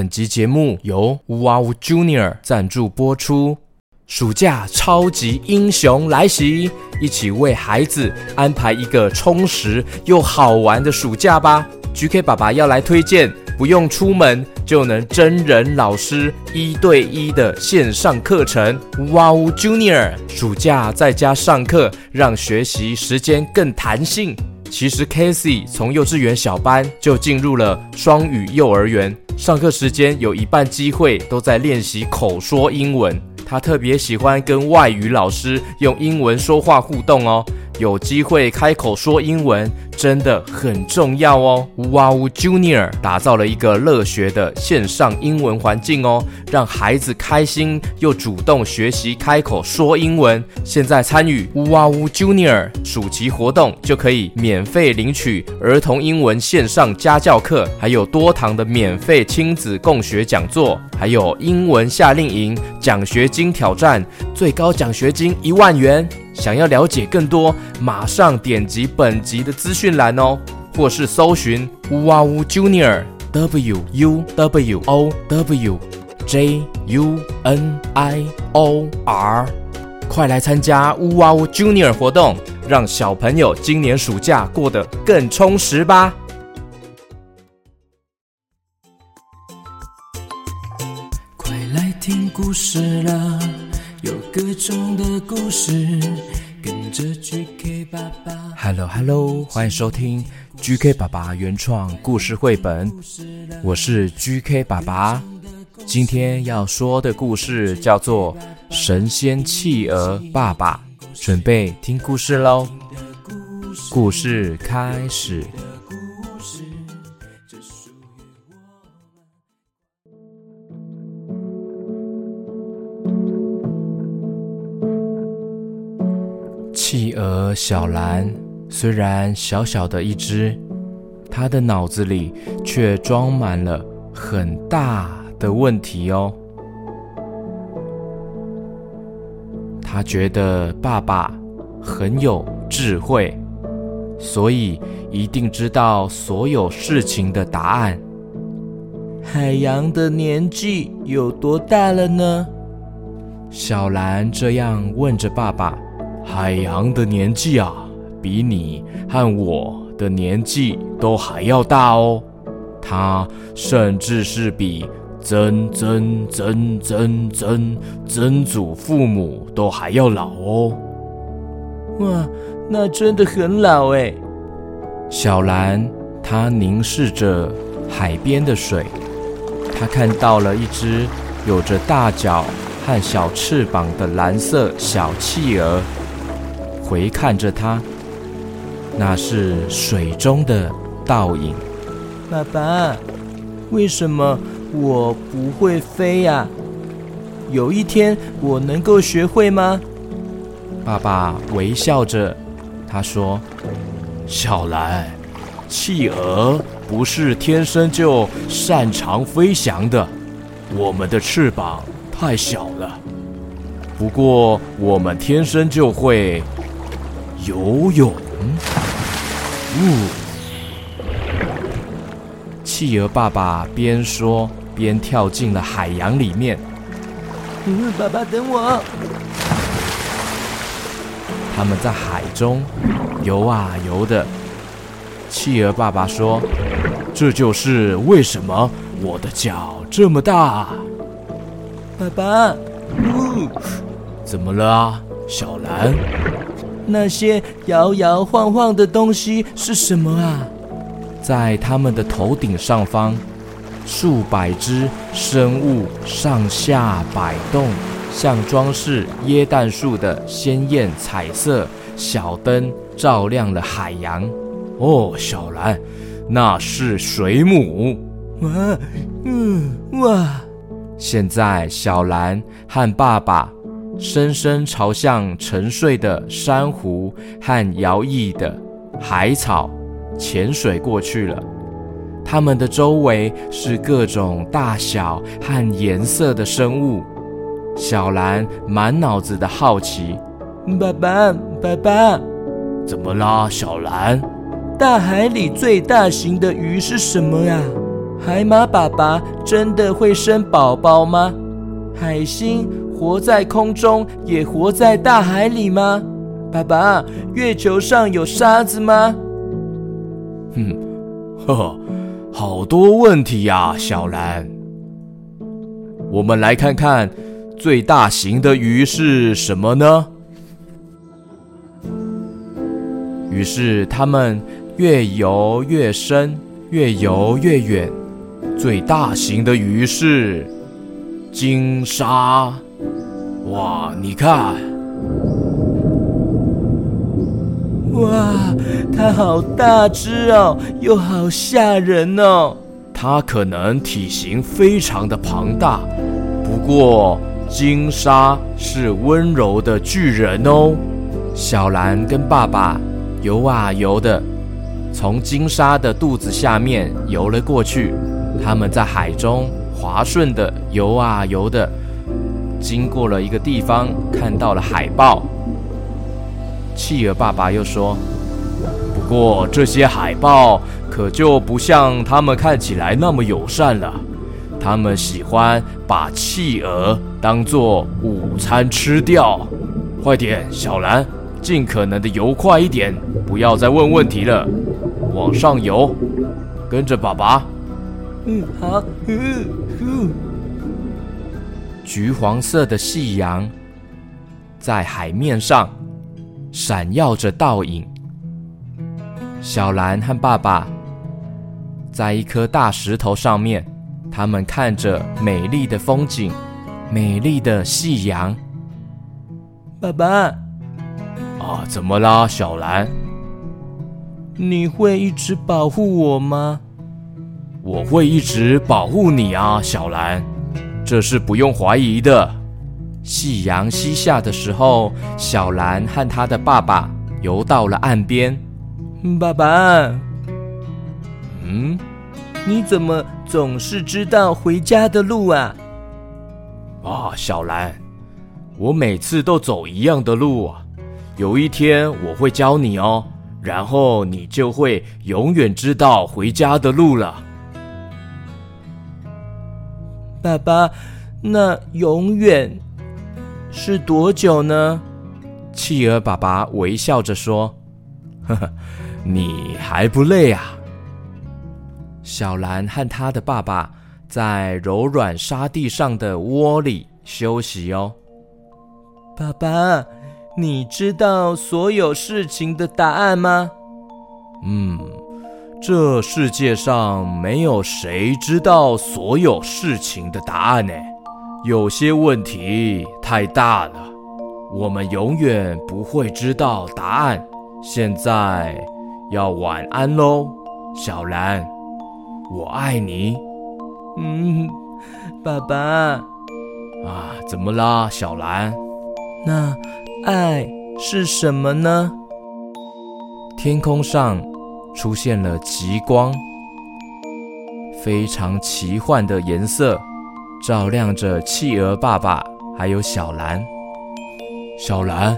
本集节目由乌哇乌 Junior 赞助播出。暑假超级英雄来袭，一起为孩子安排一个充实又好玩的暑假吧！GK 爸爸要来推荐，不用出门就能真人老师一对一的线上课程。哇乌 Junior 暑假在家上课，让学习时间更弹性。其实 Casey 从幼稚园小班就进入了双语幼儿园，上课时间有一半机会都在练习口说英文。他特别喜欢跟外语老师用英文说话互动哦，有机会开口说英文真的很重要哦。哇乌 Junior 打造了一个乐学的线上英文环境哦，让孩子开心又主动学习开口说英文。现在参与哇乌 Junior 暑期活动就可以免费领取儿童英文线上家教课，还有多堂的免费亲子共学讲座，还有英文夏令营奖学。金挑战最高奖学金一万元，想要了解更多，马上点击本集的资讯栏哦，或是搜寻乌哇乌 Junior W U W O W J U N I O R，快来参加乌哇乌 Junior 活动，让小朋友今年暑假过得更充实吧！快来听故事了，有各种的故事，跟着 GK 爸爸。Hello Hello，欢迎收听 GK 爸爸原创故事绘本，我是 GK 爸爸。今天要说的故事叫做《神仙企鹅爸爸》，准备听故事喽。故事开始。小兰虽然小小的一只，它的脑子里却装满了很大的问题哦。它觉得爸爸很有智慧，所以一定知道所有事情的答案。海洋的年纪有多大了呢？小兰这样问着爸爸。海洋的年纪啊，比你和我的年纪都还要大哦。它甚至是比曾曾曾曾曾曾祖父母都还要老哦。哇，那真的很老哎。小蓝，它凝视着海边的水，它看到了一只有着大脚和小翅膀的蓝色小企鹅。回看着他，那是水中的倒影。爸爸，为什么我不会飞呀？有一天我能够学会吗？爸爸微笑着，他说：“小兰，企鹅不是天生就擅长飞翔的，我们的翅膀太小了。不过我们天生就会。”游泳，呜！企鹅爸爸边说边跳进了海洋里面。嗯，爸爸等我。他们在海中游啊游的。企鹅爸爸说：“这就是为什么我的脚这么大。”爸爸，呜，怎么了啊，小蓝？那些摇摇晃晃的东西是什么啊？在他们的头顶上方，数百只生物上下摆动，像装饰椰蛋树的鲜艳彩色小灯，照亮了海洋。哦，小兰，那是水母。哇，嗯，哇！现在小兰和爸爸。深深朝向沉睡的珊瑚和摇曳的海草潜水过去了。它们的周围是各种大小和颜色的生物。小蓝满脑子的好奇：“爸爸，爸爸，怎么啦，小蓝？大海里最大型的鱼是什么呀？”海马爸爸真的会生宝宝吗？海星活在空中，也活在大海里吗？爸爸，月球上有沙子吗？哼，呵呵，好多问题呀，小兰。我们来看看最大型的鱼是什么呢？于是他们越游越深，越游越远。最大型的鱼是鲸鲨。哇，你看，哇，它好大只哦，又好吓人哦。它可能体型非常的庞大，不过鲸鲨是温柔的巨人哦。小兰跟爸爸。游啊游的，从鲸鲨的肚子下面游了过去。他们在海中滑顺的游啊游的，经过了一个地方，看到了海豹。企鹅爸爸又说：“不过这些海豹可就不像他们看起来那么友善了。他们喜欢把企鹅当做午餐吃掉。快点，小兰。”尽可能的游快一点，不要再问问题了。往上游，跟着爸爸。嗯，好。嗯嗯。橘黄色的夕阳在海面上闪耀着倒影。小兰和爸爸在一颗大石头上面，他们看着美丽的风景，美丽的夕阳。爸爸。啊，怎么啦，小兰？你会一直保护我吗？我会一直保护你啊，小兰，这是不用怀疑的。夕阳西下的时候，小兰和她的爸爸游到了岸边。爸爸，嗯，你怎么总是知道回家的路啊？啊，小兰，我每次都走一样的路啊。有一天我会教你哦，然后你就会永远知道回家的路了。爸爸，那永远是多久呢？企鹅爸爸微笑着说：“呵呵，你还不累啊？”小兰和她的爸爸在柔软沙地上的窝里休息哦。爸爸。你知道所有事情的答案吗？嗯，这世界上没有谁知道所有事情的答案呢。有些问题太大了，我们永远不会知道答案。现在要晚安喽，小兰，我爱你。嗯，爸爸。啊，怎么啦，小兰？那。爱是什么呢？天空上出现了极光，非常奇幻的颜色，照亮着企鹅爸爸还有小兰。小兰，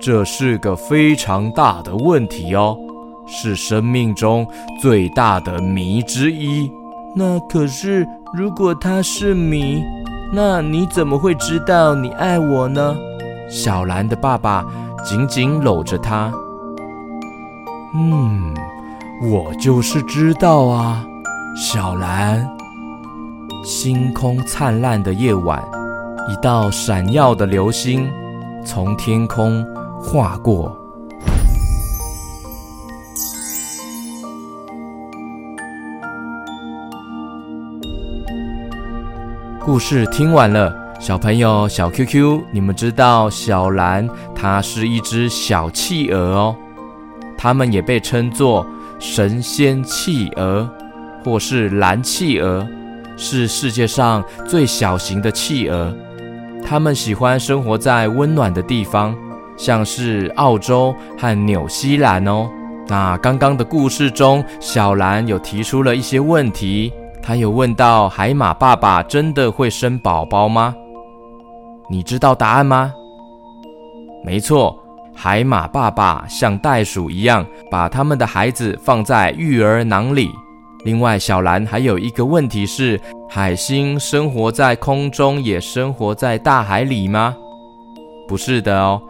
这是个非常大的问题哦，是生命中最大的谜之一。那可是，如果它是谜，那你怎么会知道你爱我呢？小兰的爸爸紧紧搂着她。嗯，我就是知道啊，小兰。星空灿烂的夜晚，一道闪耀的流星从天空划过。故事听完了。小朋友，小 QQ，你们知道小蓝它是一只小企鹅哦，它们也被称作神仙企鹅，或是蓝企鹅，是世界上最小型的企鹅。它们喜欢生活在温暖的地方，像是澳洲和纽西兰哦。那刚刚的故事中，小兰有提出了一些问题，她有问到海马爸爸真的会生宝宝吗？你知道答案吗？没错，海马爸爸像袋鼠一样，把他们的孩子放在育儿囊里，另外，小兰还有一个问题是：海星生活在空中，也生活在大海里吗？不是的哦，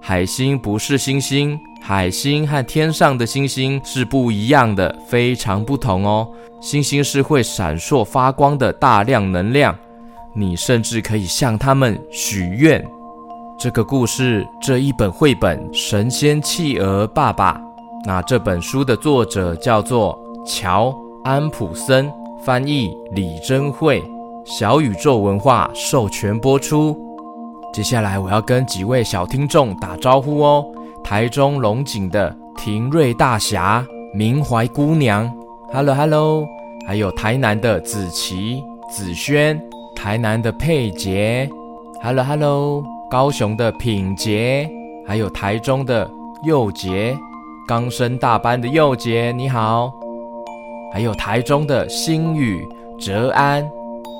海星不是星星，海星和天上的星星是不一样的，非常不同哦。星星是会闪烁发光的大量能量，你甚至可以向他们许愿。这个故事，这一本绘本《神仙企鹅爸爸》，那这本书的作者叫做乔。安普森翻译，李珍慧，小宇宙文化授权播出。接下来我要跟几位小听众打招呼哦。台中龙井的廷瑞大侠、明怀姑娘，Hello Hello，还有台南的子琪、子轩，台南的佩杰，Hello Hello，高雄的品杰，还有台中的佑杰，刚升大班的佑杰，你好。还有台中的星宇、哲安，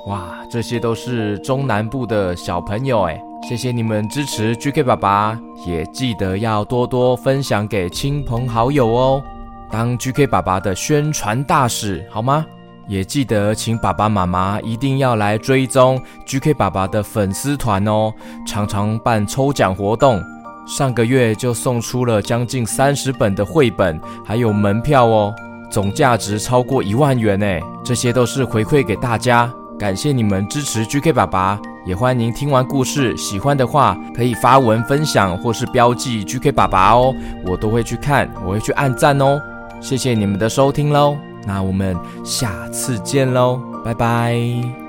哇，这些都是中南部的小朋友哎，谢谢你们支持 GK 爸爸，也记得要多多分享给亲朋好友哦，当 GK 爸爸的宣传大使好吗？也记得请爸爸妈妈一定要来追踪 GK 爸爸的粉丝团哦，常常办抽奖活动，上个月就送出了将近三十本的绘本，还有门票哦。总价值超过一万元呢，这些都是回馈给大家，感谢你们支持 GK 爸爸，也欢迎听完故事喜欢的话，可以发文分享或是标记 GK 爸爸哦，我都会去看，我会去按赞哦，谢谢你们的收听喽，那我们下次见喽，拜拜。